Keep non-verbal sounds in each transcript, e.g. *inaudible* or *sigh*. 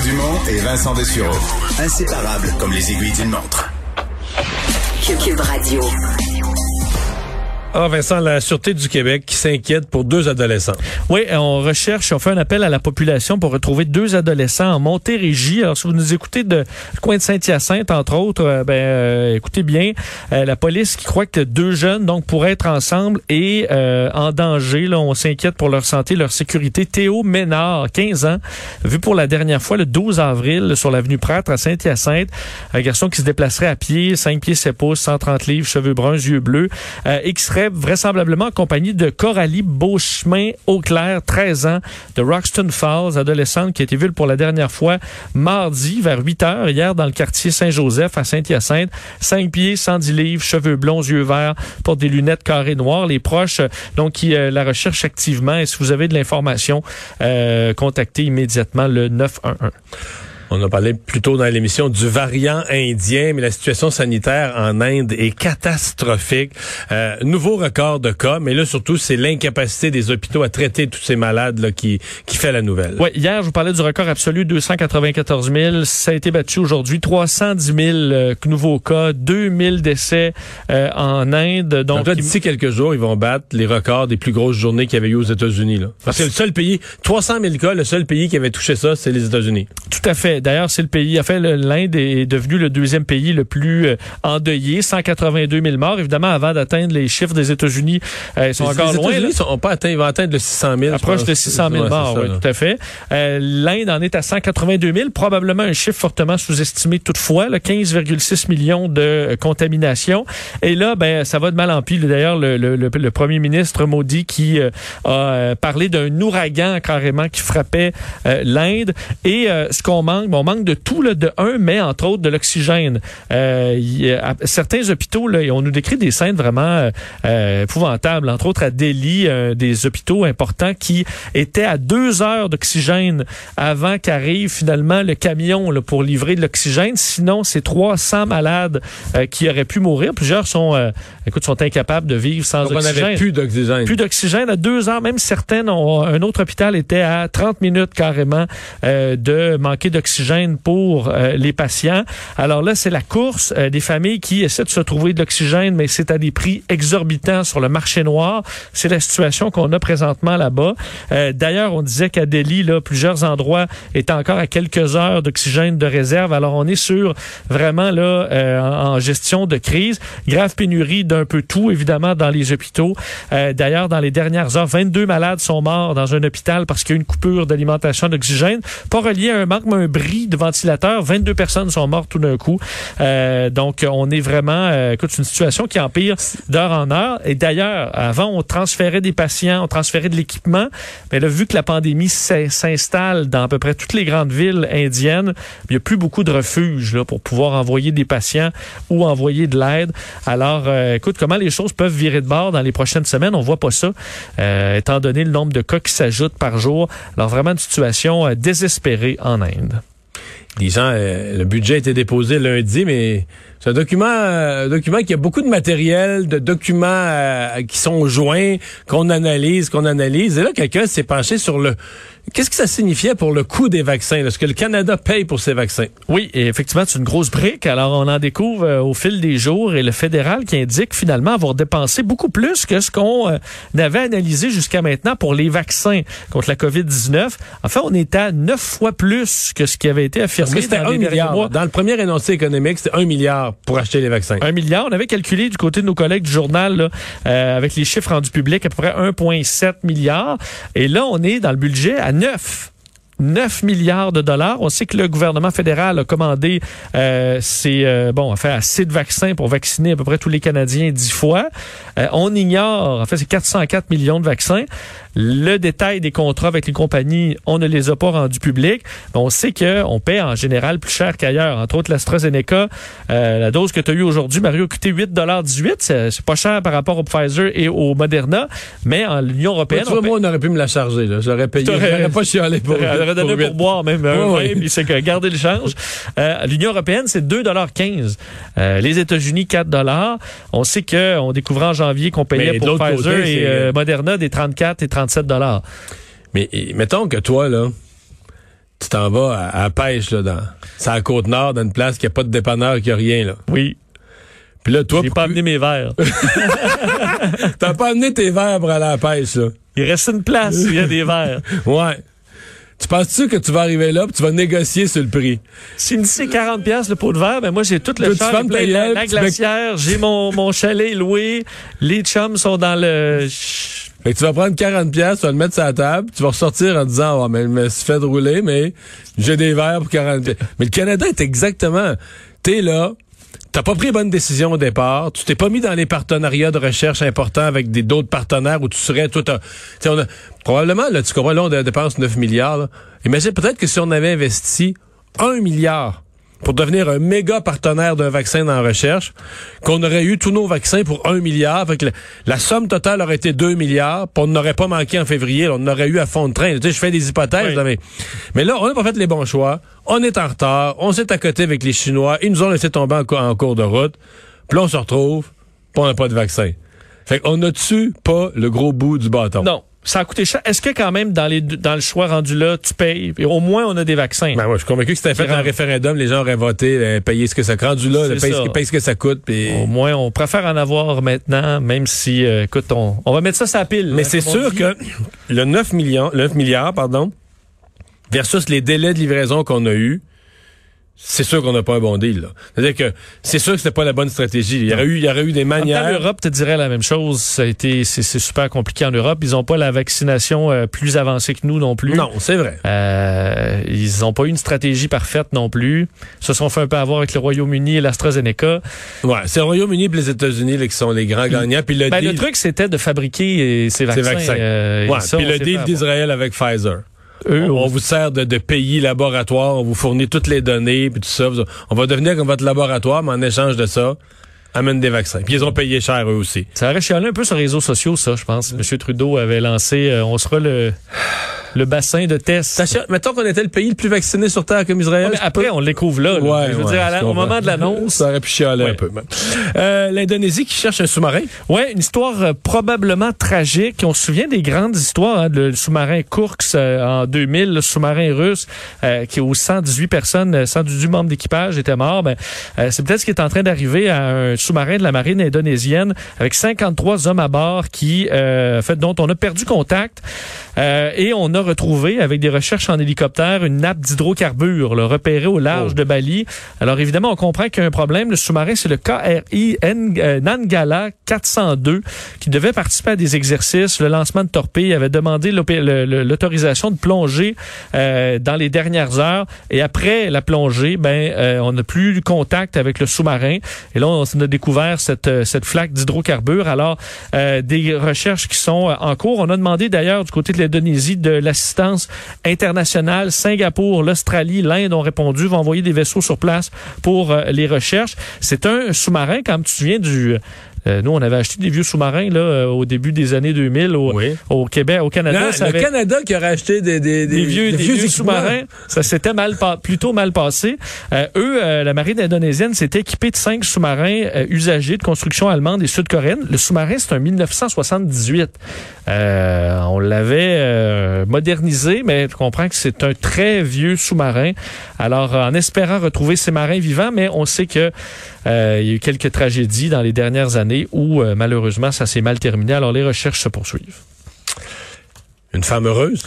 Dumont et Vincent Dessureau. Inséparables comme les aiguilles d'une montre. Cube Radio. Ah, Vincent, la Sûreté du Québec qui s'inquiète pour deux adolescents. Oui, on recherche, on fait un appel à la population pour retrouver deux adolescents en Montérégie. Alors, si vous nous écoutez de coin de Saint-Hyacinthe, entre autres, euh, ben, euh, écoutez bien, euh, la police qui croit que deux jeunes, donc, pourraient être ensemble et en danger. Là, on s'inquiète pour leur santé, leur sécurité. Théo Ménard, 15 ans, vu pour la dernière fois le 12 avril sur l'avenue Prêtre à Saint-Hyacinthe. Un garçon qui se déplacerait à pied, 5 pieds 7 pouces, 130 livres, cheveux bruns, yeux bleus, extrait vraisemblablement en compagnie de Coralie Beauchemin Auclair, 13 ans, de Roxton Falls, adolescente qui a été vue pour la dernière fois mardi vers 8 heures hier dans le quartier Saint-Joseph à Saint-Hyacinthe. 5 pieds, 110 livres, cheveux blonds, yeux verts, porte des lunettes carrées noires. Les proches, donc, qui euh, la recherchent activement. Et si vous avez de l'information, euh, contactez immédiatement le 911. On a parlé plus tôt dans l'émission du variant indien, mais la situation sanitaire en Inde est catastrophique. Euh, nouveau record de cas, mais là surtout c'est l'incapacité des hôpitaux à traiter tous ces malades là, qui, qui fait la nouvelle. Ouais, hier je vous parlais du record absolu 294 000. Ça a été battu aujourd'hui 310 000 euh, nouveaux cas, 2000 décès euh, en Inde. Donc, Donc d'ici quelques jours ils vont battre les records des plus grosses journées qu'il y avait eu aux États-Unis. Parce que le seul pays, 300 000 cas, le seul pays qui avait touché ça, c'est les États-Unis. Tout à fait. D'ailleurs, c'est le pays. En fait, l'Inde est devenu le deuxième pays le plus euh, endeuillé, 182 000 morts. Évidemment, avant d'atteindre les chiffres des États-Unis, euh, ils sont encore loin. Les États-Unis sont pas atteints. Ils vont atteindre le 600 000. Approche de 600 000 morts, oui, tout à fait. Euh, L'Inde en est à 182 000, probablement un chiffre fortement sous-estimé toutefois, 15,6 millions de contaminations. Et là, ben, ça va de mal en pis. D'ailleurs, le, le, le, premier ministre Modi qui a parlé d'un ouragan carrément qui frappait l'Inde. Et ce qu'on manque on manque de tout, là, de un, mais entre autres de l'oxygène. Euh, certains hôpitaux, là, on nous décrit des scènes vraiment euh, épouvantables. Entre autres à Delhi, euh, des hôpitaux importants qui étaient à deux heures d'oxygène avant qu'arrive finalement le camion là, pour livrer de l'oxygène. Sinon, c'est 300 malades euh, qui auraient pu mourir. Plusieurs sont, euh, écoute, sont incapables de vivre sans Donc oxygène. On avait plus d'oxygène. Plus d'oxygène à deux heures. Même certaines, ont, un autre hôpital était à 30 minutes carrément de manquer d'oxygène pour euh, les patients. Alors là, c'est la course euh, des familles qui essaient de se trouver de l'oxygène, mais c'est à des prix exorbitants sur le marché noir. C'est la situation qu'on a présentement là-bas. Euh, d'ailleurs, on disait qu'à Delhi, plusieurs endroits étaient encore à quelques heures d'oxygène de réserve. Alors, on est sur vraiment là en, gestion de crise. Grave pénurie d'un peu tout, évidemment, dans les hôpitaux. D'ailleurs, dans les dernières heures, 22 malades sont morts dans un hôpital parce qu'il y a eu une coupure d'alimentation d'oxygène. Pas relié à un manque, mais un bris de ventilateurs. 22 personnes sont mortes tout d'un coup. Euh, donc, on est vraiment, euh, écoute, une situation qui empire d'heure en heure. Et d'ailleurs, avant, on transférait des patients, on transférait de l'équipement. Mais là, vu que la pandémie s'installe dans à peu près toutes les grandes villes indiennes, il n'y a plus beaucoup de refuges là, pour pouvoir envoyer des patients ou envoyer de l'aide. Alors, euh, écoute, comment les choses peuvent virer de bord dans les prochaines semaines, on voit pas ça, euh, étant donné le nombre de cas qui s'ajoutent par jour. Alors, vraiment une situation désespérée en Inde disant euh, le budget a été déposé lundi, mais c'est un document, euh, document qui a beaucoup de matériel, de documents euh, qui sont joints, qu'on analyse, qu'on analyse. Et là, quelqu'un s'est penché sur le Qu'est-ce que ça signifiait pour le coût des vaccins? Est-ce que le Canada paye pour ces vaccins? Oui, et effectivement, c'est une grosse brique. Alors, on en découvre euh, au fil des jours et le fédéral qui indique finalement avoir dépensé beaucoup plus que ce qu'on euh, avait analysé jusqu'à maintenant pour les vaccins contre la COVID-19. En fait, on était à neuf fois plus que ce qui avait été affirmé c'était un milliard. Dans le premier énoncé économique, c'était un milliard pour acheter les vaccins. Un milliard. On avait calculé du côté de nos collègues du journal, euh, avec les chiffres rendus publics, à peu près 1,7 milliard. Et là, on est dans le budget à 9. 9 milliards de dollars. On sait que le gouvernement fédéral a commandé euh, euh, bon, a fait assez de vaccins pour vacciner à peu près tous les Canadiens dix fois. Euh, on ignore, en fait, c'est 404 millions de vaccins. Le détail des contrats avec les compagnies, on ne les a pas rendus publics. Mais on sait qu'on paie en général plus cher qu'ailleurs. Entre autres, l'AstraZeneca, euh, la dose que tu as eue aujourd'hui, Mario, a coûté 8,18 C'est pas cher par rapport au Pfizer et au Moderna. Mais en l'Union européenne... Ouais, moi, on aurait pu me la charger. J'aurais payé. J'aurais pas chialé pour... J'aurais donné pour, boire même. Oui, puis c'est que garder le change. Euh, L'Union européenne, c'est 2,15 euh, Les États-Unis, 4 On sait qu'on découvrait en janvier qu'on payait pour Pfizer et euh, Moderna des 34 et 37 mais mettons que toi, là, tu t'en vas à, à la pêche, là, dans, c'est à la Côte-Nord, dans une place qui a pas de dépanneur, qui a rien, là. Oui. Puis là, toi, J'ai pour- pas amené mes verres. *laughs* t'as pas amené tes verres pour aller à la pêche, là. Il reste une place, il y a des verres. *laughs* Ouais. Tu penses-tu que tu vas arriver là, puis tu vas négocier sur le prix? S'il me dit c'est 40 pièces le pot de verre, ben moi j'ai tout le tu char plein la, la glacière, j'ai mon, mon chalet loué, les chums sont dans le... Fait que tu vas prendre 40 pièces, tu vas le mettre sur la table, tu vas ressortir en disant, oh, mais me suis fait rouler, mais j'ai des verres pour 40 pièces. Mais le Canada est exactement, t'es là, t'as pas pris les bonnes décisions au départ, tu t'es pas mis dans les partenariats de recherche importants avec des d'autres partenaires où tu serais, t'as- t'sais, on a, probablement, là, tu comprends, là, on dépense 9 milliards, là. Imagine peut-être que si on avait investi 1 milliard pour devenir un méga partenaire d'un vaccin dans la recherche, qu'on aurait eu tous nos vaccins pour un milliard. Fait que la, la somme totale aurait été 2 milliards, puis on n'aurait pas manqué en février. là, on aurait eu à fond de train. Tu sais, je fais des hypothèses, Oui. mais, mais là, on n'a pas fait les bons choix. On est en retard. On s'est à côté avec les Chinois. Ils nous ont laissé tomber en, en cours de route. Puis là, on se retrouve, puis on n'a pas de vaccin. Fait qu'on a-tu pas le gros bout du bâton? Non, ça a coûté cher. Est-ce que quand même dans, les, deux- dans le choix rendu là, tu payes, et au moins on a des vaccins? Ben, moi, je suis convaincu que si c'était fait un référendum, les gens auraient voté, euh, payer ce que ça rendu là, C'est paye, ce que- paye ce que ça coûte. puis- Au moins, on préfère en avoir maintenant, même si, euh, écoute, on, on va mettre ça sur la pile. Mais hein, c'est sûr que le 9 millions, le 9 milliards, pardon, versus les délais de livraison qu'on a eus, c'est sûr qu'on n'a pas un bon deal. là. C'est-à-dire que c'est sûr que c'était pas la bonne stratégie. Il y aurait eu, il y aurait eu des En manières. l'Europe te dirait la même chose. Ça a été, c'est, c'est super compliqué en Europe. Ils n'ont pas la vaccination euh, plus avancée que nous non plus. Non, c'est vrai. Euh, ils n'ont pas eu une stratégie parfaite non plus. Ils se sont fait un peu avoir avec le Royaume-Uni et l'AstraZeneca. Ouais, c'est le Royaume-Uni et les États-Unis là, qui sont les grands gagnants. Puis le Ben, deal, le truc, c'était de fabriquer euh, ces vaccins. vaccins. euh, et ouais, ça, puis le deal d'Israël avec Pfizer. Eux, on, on- vous sert de, de pays laboratoire, on vous fournit toutes les données, puis tout ça. On va devenir comme votre laboratoire, mais en échange de ça, amène des vaccins. Puis ils ont payé cher eux aussi. Ça aurait chialé un peu sur les réseaux sociaux, ça, je pense. M. Trudeau avait lancé, euh, on sera le, le bassin de. T'achètes- Mettons qu'on était le pays le plus vacciné sur Terre comme Israël. Ouais, mais je après, on le découvre là. là. Ouais, je veux ouais, dire, à la- au moment de l'annonce. Ça aurait pu chialer un peu. Euh, L'Indonésie qui cherche un sous-marin. Ouais, une histoire euh, probablement tragique. On se souvient des grandes histoires, hein, le sous-marin Kursk euh, en 2000, le sous-marin russe euh, qui aux 118 personnes, euh, 118 membres d'équipage étaient morts. Ben, euh, c'est peut-être ce qui est en train d'arriver à un sous-marin de la marine indonésienne avec 53 hommes à bord qui, euh, fait, dont on a perdu contact Euh, et on a retrouvé avec des recherches en hélicoptère une nappe d'hydrocarbures là, repérée au large Oh. de Bali. Alors évidemment, on comprend qu'il y a un problème. Le sous-marin, c'est le KRI euh, Nangala 402 qui devait participer à des exercices, le lancement de torpilles, avait demandé l'autorisation de plonger euh, dans les dernières heures. Et après la plongée, ben euh, on n'a plus eu contact avec le sous-marin. Et là, on a découvert cette, cette flaque d'hydrocarbures. Alors, euh, des recherches qui sont en cours. On a demandé d'ailleurs du côté de l'Indonésie de l'assistance internationale. Singapour, l'Australie, l'Inde ont répondu, vont envoyer des vaisseaux sur place pour euh, les recherches. C'est un sous-marin, comme tu te souviens du... euh, nous, on avait acheté des vieux sous-marins là euh, au début des années 2000 au, Oui. au Québec, au Canada. Non, ça le Canada qui aurait acheté des, des, des vieux, des vieux équipements. sous-marins. Ça s'était mal pa- plutôt mal passé. Euh, eux, la marine indonésienne s'était équipée de cinq sous-marins usagés de construction allemande et sud-coréenne. Le sous-marin, c'est un 1978. Euh, on l'avait euh, modernisé, mais tu comprends que c'est un très vieux sous-marin. Alors, en espérant retrouver ces marins vivants, mais on sait que euh, il y a eu quelques tragédies dans les dernières années où euh, malheureusement ça s'est mal terminé. Alors, les recherches se poursuivent. Une femme heureuse?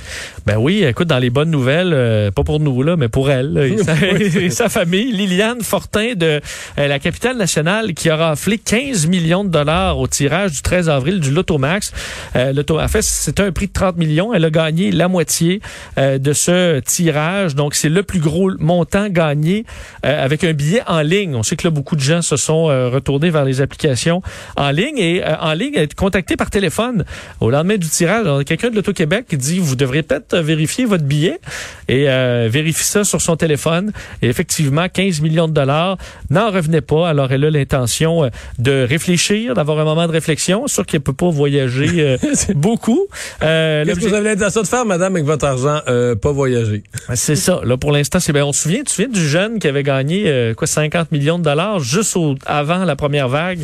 Ben oui, écoute, dans les bonnes nouvelles, euh, pas pour nous là, mais pour elle là, et, *laughs* sa, et sa famille, Liliane Fortin de euh, la capitale nationale qui a raflé 15 millions de dollars au tirage du 13 avril du Lotomax. Euh, Loto, en fait, c'était un prix de 30 millions. Elle a gagné la moitié euh, de ce tirage. Donc, c'est le plus gros montant gagné euh, avec un billet en ligne. On sait que là, beaucoup de gens se sont euh, retournés vers les applications en ligne et euh, en ligne, être contacté par téléphone au lendemain du tirage. Quelqu'un de l'Auto-Québec qui dit, vous devrez peut-être vérifier votre billet et euh, vérifie ça sur son téléphone. Et effectivement, 15 millions de dollars n'en revenait pas. Alors, elle a l'intention euh, de réfléchir, d'avoir un moment de réflexion. Sûr qu'elle peut pas voyager euh, *laughs* beaucoup. Euh, Qu'est-ce que vous avez l'intention de faire, madame, avec votre argent? Euh, pas voyager? c'est ça. Là, pour l'instant, c'est bien. On se souvient, tu te souviens du jeune qui avait gagné euh, quoi 50 millions de dollars juste au- avant la première vague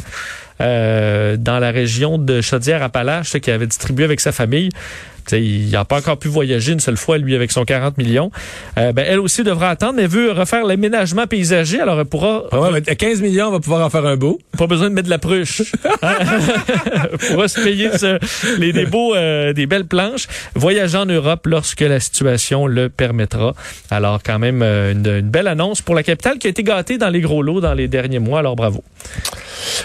euh, dans la région de Chaudière-Appalaches, qui avait distribué avec sa famille. Tu sais, il n'a pas encore pu voyager une seule fois, lui, avec son 40 millions. Euh, ben, elle aussi devra attendre, mais elle veut refaire l'aménagement paysager, alors elle pourra... Ah ouais, mais à 15 millions, on va pouvoir en faire un beau. Pas besoin de mettre de la pruche. *laughs* Elle pourra se payer ce- les, des beaux, euh, des belles planches. Voyager en Europe lorsque la situation le permettra. Alors, quand même, euh, une, une belle annonce pour la capitale qui a été gâtée dans les gros lots dans les derniers mois. Alors, bravo.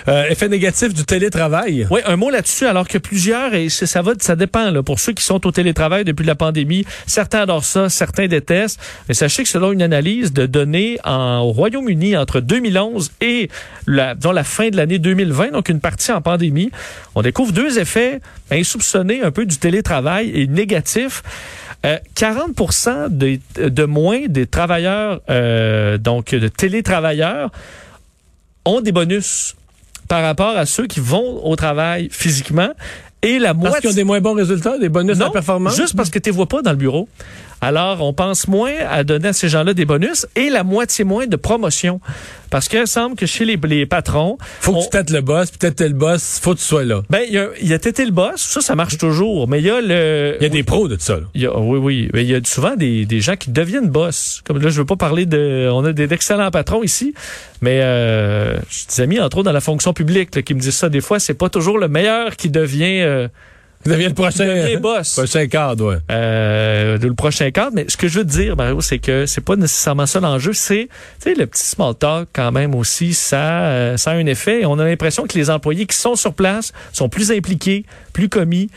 Euh, effet négatif du télétravail. Oui, un mot là-dessus, alors que plusieurs, et c'est- ça va, ça dépend, là, pour ceux qui sont au télétravail depuis la pandémie, certains adorent ça, certains détestent, mais sachez que selon une analyse de données en, au Royaume-Uni entre 2011 et la, la fin de l'année 2020, donc une partie en pandémie, on découvre deux effets insoupçonnés un peu du télétravail et négatifs. Euh, 40 de, de moins des travailleurs, euh, donc de télétravailleurs, ont des bonus par rapport à ceux qui vont au travail physiquement. Et la Parce moitié... qu'ils ont des moins bons résultats, des bonus Non, à performance. juste parce que tu les vois pas dans le bureau. Alors, on pense moins à donner à ces gens-là des bonus et la moitié moins de promotion. Parce qu'il semble que chez les, les patrons, Faut que on- tu têtes le boss, puis têtes le boss, faut que tu sois là. ben, il y a, y a tété le boss, ça, ça marche toujours. Mais il y a le... Il y a des pros de ça. là. Il y a- oui, oui. Mais il y a souvent des, des gens qui deviennent boss. Comme là, je veux pas parler de. On a des d'excellents patrons ici, mais euh, j'ai des amis, entre autres, dans la fonction publique, là, qui me disent ça. Des fois, c'est pas toujours le meilleur qui devient, euh, Il devient le prochain, devient boss. *laughs* prochain cadre, ouais. Euh, le prochain cadre. Mais ce que je veux te dire, Mario, c'est que c'est pas nécessairement ça l'enjeu. C'est, tu sais, le petit small talk quand même aussi, ça, euh, ça a un effet. On a l'impression que les employés qui sont sur place sont plus impliqués, plus commis.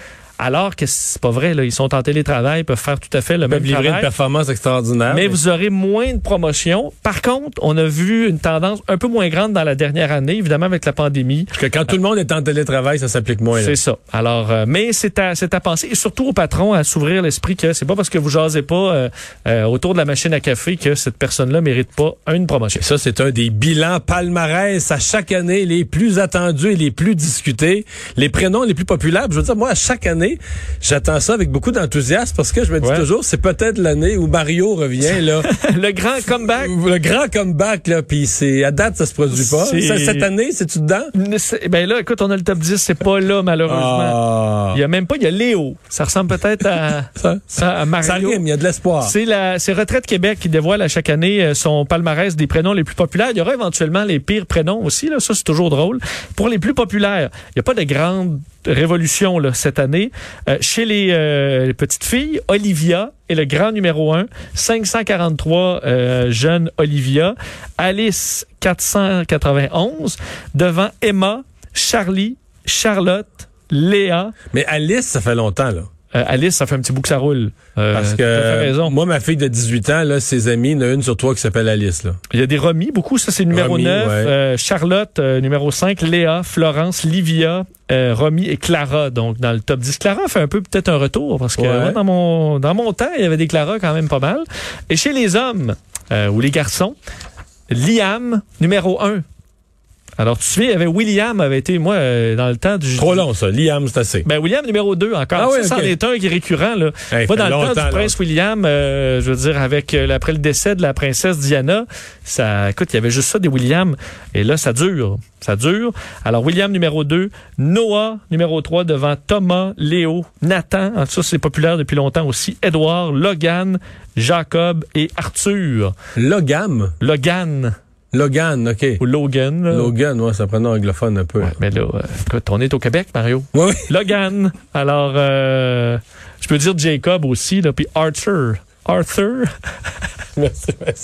Alors que c'est pas vrai, là. Ils sont en télétravail, peuvent faire tout à fait le Ils même livrer une performance extraordinaire. Mais vous aurez moins de promotions. Par contre, on a vu une tendance un peu moins grande dans la dernière année, évidemment avec la pandémie. Parce que quand tout le monde est en télétravail, ça s'applique moins. C'est ça. Alors, euh, mais c'est à, c'est à penser, et surtout aux patrons, à s'ouvrir l'esprit que c'est pas parce que vous jasez pas euh, euh, autour de la machine à café que cette personne-là mérite pas une promotion. Et ça, c'est un des bilans palmarès à chaque année les plus attendus et les plus discutés, les prénoms les plus populaires. Je veux dire, moi, à chaque année, j'attends ça avec beaucoup d'enthousiasme parce que je me dis Ouais. toujours, c'est peut-être l'année où Mario revient, là. *laughs* Le grand comeback. le grand comeback, là, puis c'est, à date, ça se produit pas. Cette année, c'est-tu dedans? Ben là, écoute, on a le top 10, c'est pas là, malheureusement. Ah. Il y a même pas, il y a Léo. Ça ressemble peut-être à, *laughs* Ça, ça, à Mario. ça rime, il y a de l'espoir. C'est la c'est Retraite Québec qui dévoile à chaque année euh, son palmarès des prénoms les plus populaires. Il y aura éventuellement les pires prénoms aussi. Là. Ça, c'est toujours drôle. Pour les plus populaires, il n'y a pas de grande révolution là, cette année. Euh, chez les, euh, petites filles, Olivia est le grand numéro 1. 543 euh, jeunes Olivia. Alice, 491. Devant Emma, Charlie, Charlotte, Léa. Mais Alice, ça fait longtemps, là. Euh, Alice, ça fait un petit bout que ça roule. Euh, Parce que raison. moi, ma fille de 18 ans, là, ses amis, il y en a une sur trois qui s'appelle Alice, là. Il y a des remis, beaucoup. Ça, c'est numéro Remis, 9. ouais. Euh, Charlotte, numéro 5. Léa, Florence, Livia, Romy et Clara. Donc, dans le top 10. Clara fait un peu peut-être un retour parce que Ouais. moi, dans, mon, dans mon temps, il y avait des Clara quand même pas mal. Et chez les hommes ou les garçons, Liam, numéro 1. Alors, tu te souviens, il y avait William, avait été, moi, euh, dans le temps du... Trop long, ça. Liam, c'est assez. Ben, William, numéro 2 encore. Ah oui, ça, ok. c'en est un qui est récurrent. Là. Hey, Moi, dans le temps du prince William, euh, je veux dire, avec euh, après le décès de la princesse Diana, ça, écoute, il y avait juste ça des Williams. Et là, ça dure. Ça dure. Alors, William numéro 2, Noah numéro 3 devant Thomas, Léo, Nathan. Ah, Ça, c'est populaire depuis longtemps aussi. Edouard, Logan, Jacob et Arthur. Logam? Logan Logan, OK. ou Logan. là. Logan, ouais, ça prend un anglophone un peu. Ouais, mais là, euh, écoute, on est au Québec, Mario. Oui, oui. *laughs* Logan. Alors, euh, je peux dire Jacob aussi, là, puis Arthur. Arthur? Merci, merci.